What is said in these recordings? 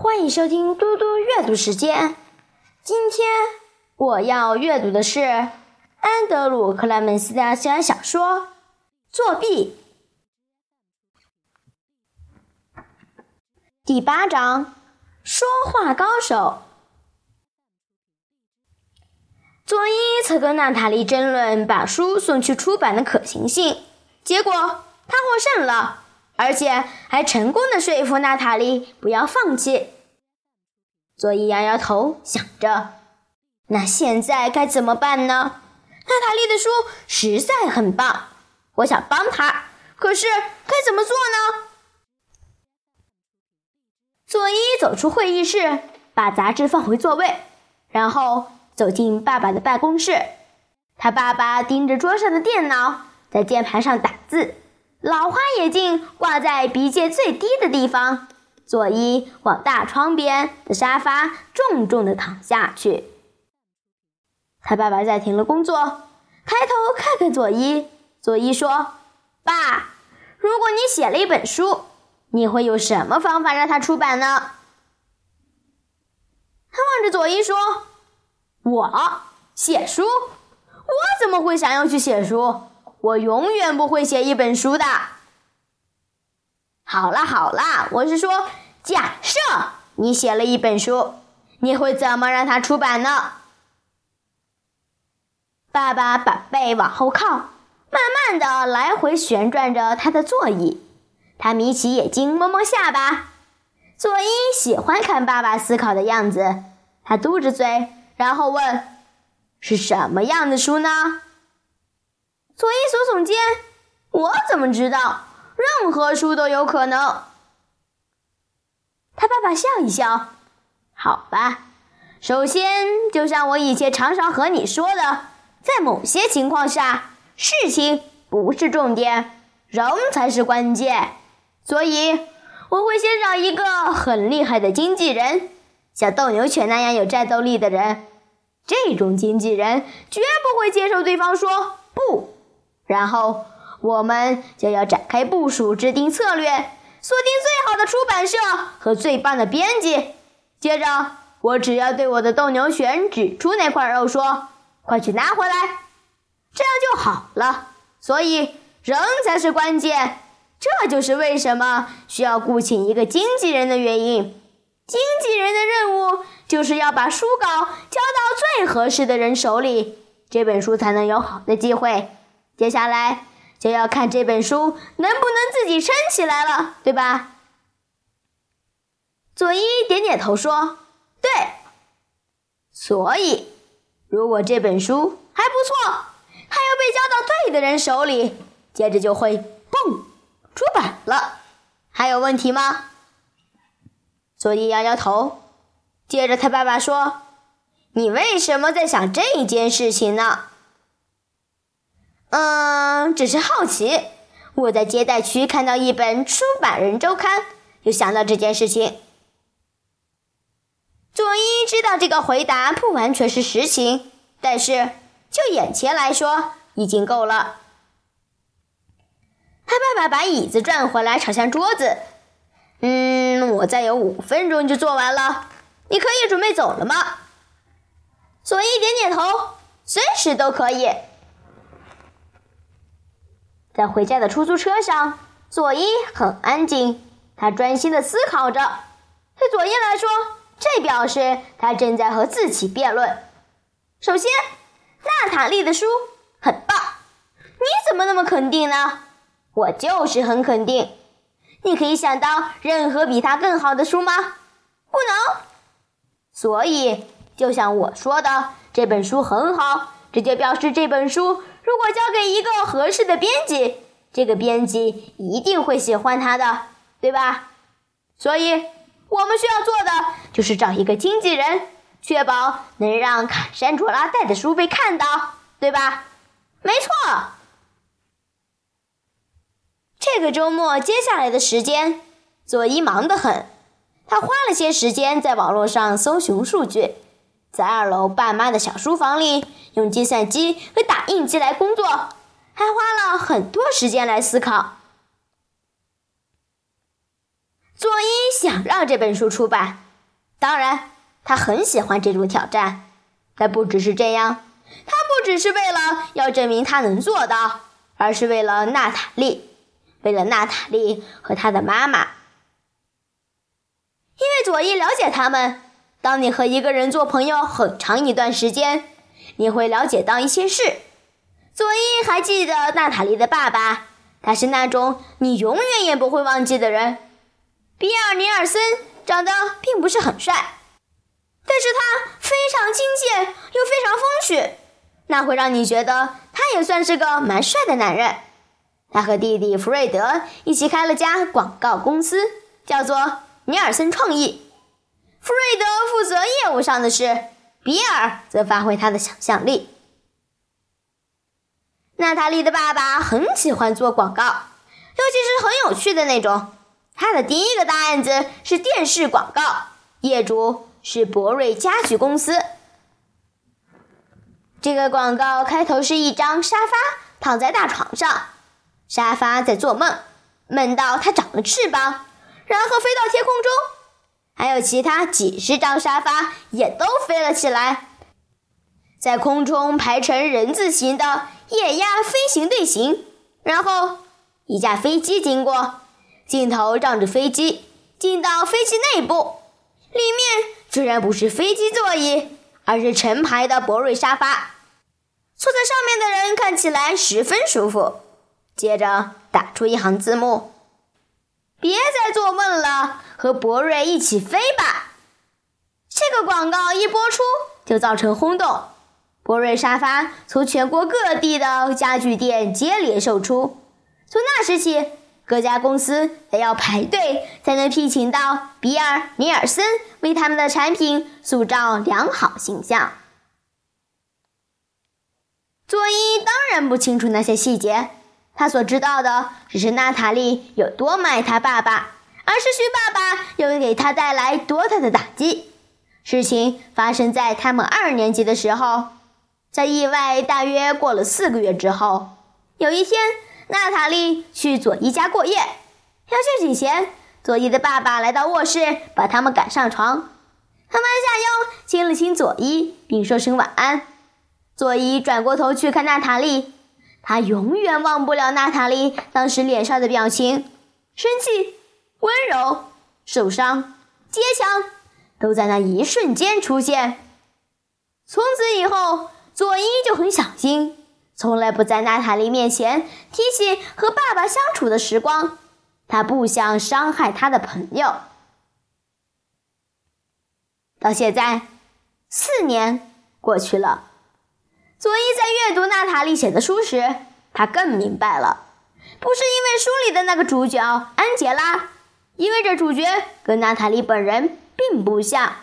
欢迎收听嘟嘟阅读时间。今天我要阅读的是安德鲁·克莱门斯的校园小说《作弊》第八章：说话高手。佐伊曾跟娜塔莉争论把书送去出版的可行性，结果他获胜了。而且还成功的说服娜塔莉不要放弃。佐伊摇摇头，想着：“那现在该怎么办呢？”娜塔莉的书实在很棒，我想帮她，可是该怎么做呢？佐伊走出会议室，把杂志放回座位，然后走进爸爸的办公室。他爸爸盯着桌上的电脑，在键盘上打字。老花眼镜挂在鼻尖最低的地方，佐伊往大窗边的沙发重重的躺下去。他爸爸暂停了工作，抬头看看佐伊。佐伊说：“爸，如果你写了一本书，你会用什么方法让它出版呢？”他望着佐伊说：“我写书？我怎么会想要去写书？”我永远不会写一本书的。好啦好啦，我是说，假设你写了一本书，你会怎么让它出版呢？爸爸把背往后靠，慢慢的来回旋转着他的座椅。他眯起眼睛，摸摸下巴。佐伊喜欢看爸爸思考的样子。他嘟着嘴，然后问：“是什么样的书呢？”佐伊耸耸肩：“我怎么知道？任何书都有可能。”他爸爸笑一笑：“好吧，首先，就像我以前常常和你说的，在某些情况下，事情不是重点，人才是关键。所以，我会先找一个很厉害的经纪人，像斗牛犬那样有战斗力的人。这种经纪人绝不会接受对方说不。”然后我们就要展开部署，制定策略，锁定最好的出版社和最棒的编辑。接着，我只要对我的斗牛犬指出那块肉，说：“快去拿回来。”这样就好了。所以，人才是关键。这就是为什么需要雇请一个经纪人的原因。经纪人的任务就是要把书稿交到最合适的人手里，这本书才能有好的机会。接下来就要看这本书能不能自己撑起来了，对吧？佐伊点点头说：“对。”所以，如果这本书还不错，还要被交到对的人手里，接着就会嘣出版了。还有问题吗？佐伊摇摇头。接着，他爸爸说：“你为什么在想这件事情呢？”嗯，只是好奇。我在接待区看到一本《出版人周刊》，就想到这件事情。佐伊知道这个回答不完全是实情，但是就眼前来说，已经够了。他爸爸把椅子转回来，朝向桌子。嗯，我再有五分钟就做完了，你可以准备走了吗？佐伊点点头，随时都可以。在回家的出租车上，佐伊很安静，他专心的思考着。对佐伊来说，这表示他正在和自己辩论。首先，娜塔莉的书很棒，你怎么那么肯定呢？我就是很肯定。你可以想到任何比它更好的书吗？不能。所以，就像我说的，这本书很好，这就表示这本书。如果交给一个合适的编辑，这个编辑一定会喜欢他的，对吧？所以，我们需要做的就是找一个经纪人，确保能让卡山卓拉带的书被看到，对吧？没错。这个周末接下来的时间，佐伊忙得很，他花了些时间在网络上搜寻数据。在二楼爸妈的小书房里，用计算机和打印机来工作，还花了很多时间来思考。佐伊想让这本书出版，当然，他很喜欢这种挑战。但不只是这样，他不只是为了要证明他能做到，而是为了娜塔莉，为了娜塔莉和他的妈妈。因为佐伊了解他们。当你和一个人做朋友很长一段时间，你会了解到一些事。佐伊还记得娜塔莉的爸爸，他是那种你永远也不会忘记的人。比尔·尼尔森长得并不是很帅，但是他非常亲切又非常风趣，那会让你觉得他也算是个蛮帅的男人。他和弟弟弗瑞德一起开了家广告公司，叫做尼尔森创意。弗瑞德负责业务上的事，比尔则发挥他的想象力。娜塔莉的爸爸很喜欢做广告，尤其是很有趣的那种。他的第一个大案子是电视广告，业主是博瑞家具公司。这个广告开头是一张沙发躺在大床上，沙发在做梦，梦到它长了翅膀，然后飞到天空中。还有其他几十张沙发也都飞了起来，在空中排成人字形的液压飞行队形。然后，一架飞机经过，镜头让着飞机进到飞机内部，里面居然不是飞机座椅，而是成排的博瑞沙发，坐在上面的人看起来十分舒服。接着打出一行字幕。别再做梦，和博瑞一起飞吧！这个广告一播出就造成轰动，博瑞沙发从全国各地的家具店接连售出。从那时起，各家公司都要排队才能聘请到比尔·尼尔森为他们的产品塑造良好形象。佐伊当然不清楚那些细节。他所知道的只是娜塔莉有多么爱他爸爸，而失去爸爸又给他带来多大的打击。事情发生在他们二年级的时候，在意外大约过了四个月之后，有一天，娜塔莉去佐伊家过夜。要睡醒前，佐伊的爸爸来到卧室，把他们赶上床。他弯下腰亲了亲佐伊，并说声晚安。佐伊转过头去看娜塔莉。他永远忘不了娜塔莉当时脸上的表情，生气、温柔、受伤、坚强，都在那一瞬间出现。从此以后，佐伊就很小心，从来不在娜塔莉面前提起和爸爸相处的时光。他不想伤害他的朋友。到现在，四年过去了。佐伊在阅读娜塔莉写的书时，他更明白了，不是因为书里的那个主角安杰拉，意味着主角跟娜塔莉本人并不像，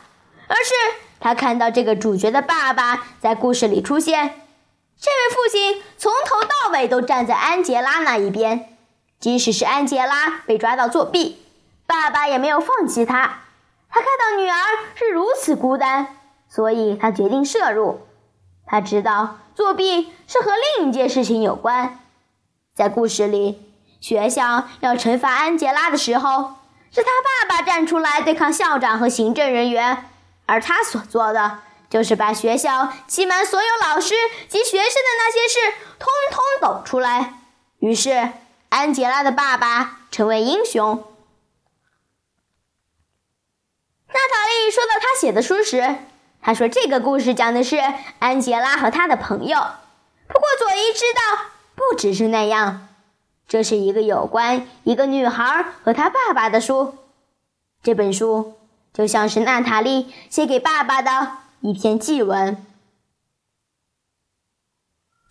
而是他看到这个主角的爸爸在故事里出现。这位父亲从头到尾都站在安杰拉那一边，即使是安杰拉被抓到作弊，爸爸也没有放弃他。他看到女儿是如此孤单，所以他决定摄入。他知道作弊是和另一件事情有关。在故事里，学校要惩罚安杰拉的时候，是他爸爸站出来对抗校长和行政人员，而他所做的就是把学校欺瞒所有老师及学生的那些事通通抖出来。于是，安杰拉的爸爸成为英雄。娜塔莉说到他写的书时。他说：“这个故事讲的是安杰拉和他的朋友。不过，佐伊知道，不只是那样。这是一个有关一个女孩和她爸爸的书。这本书就像是娜塔莉写给爸爸的一篇祭文。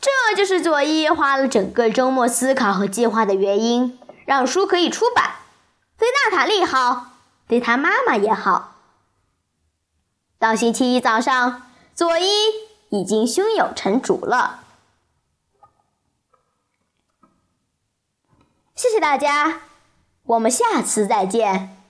这就是佐伊花了整个周末思考和计划的原因，让书可以出版。对娜塔莉好，对她妈妈也好。”到星期一早上，佐伊已经胸有成竹了。谢谢大家，我们下次再见。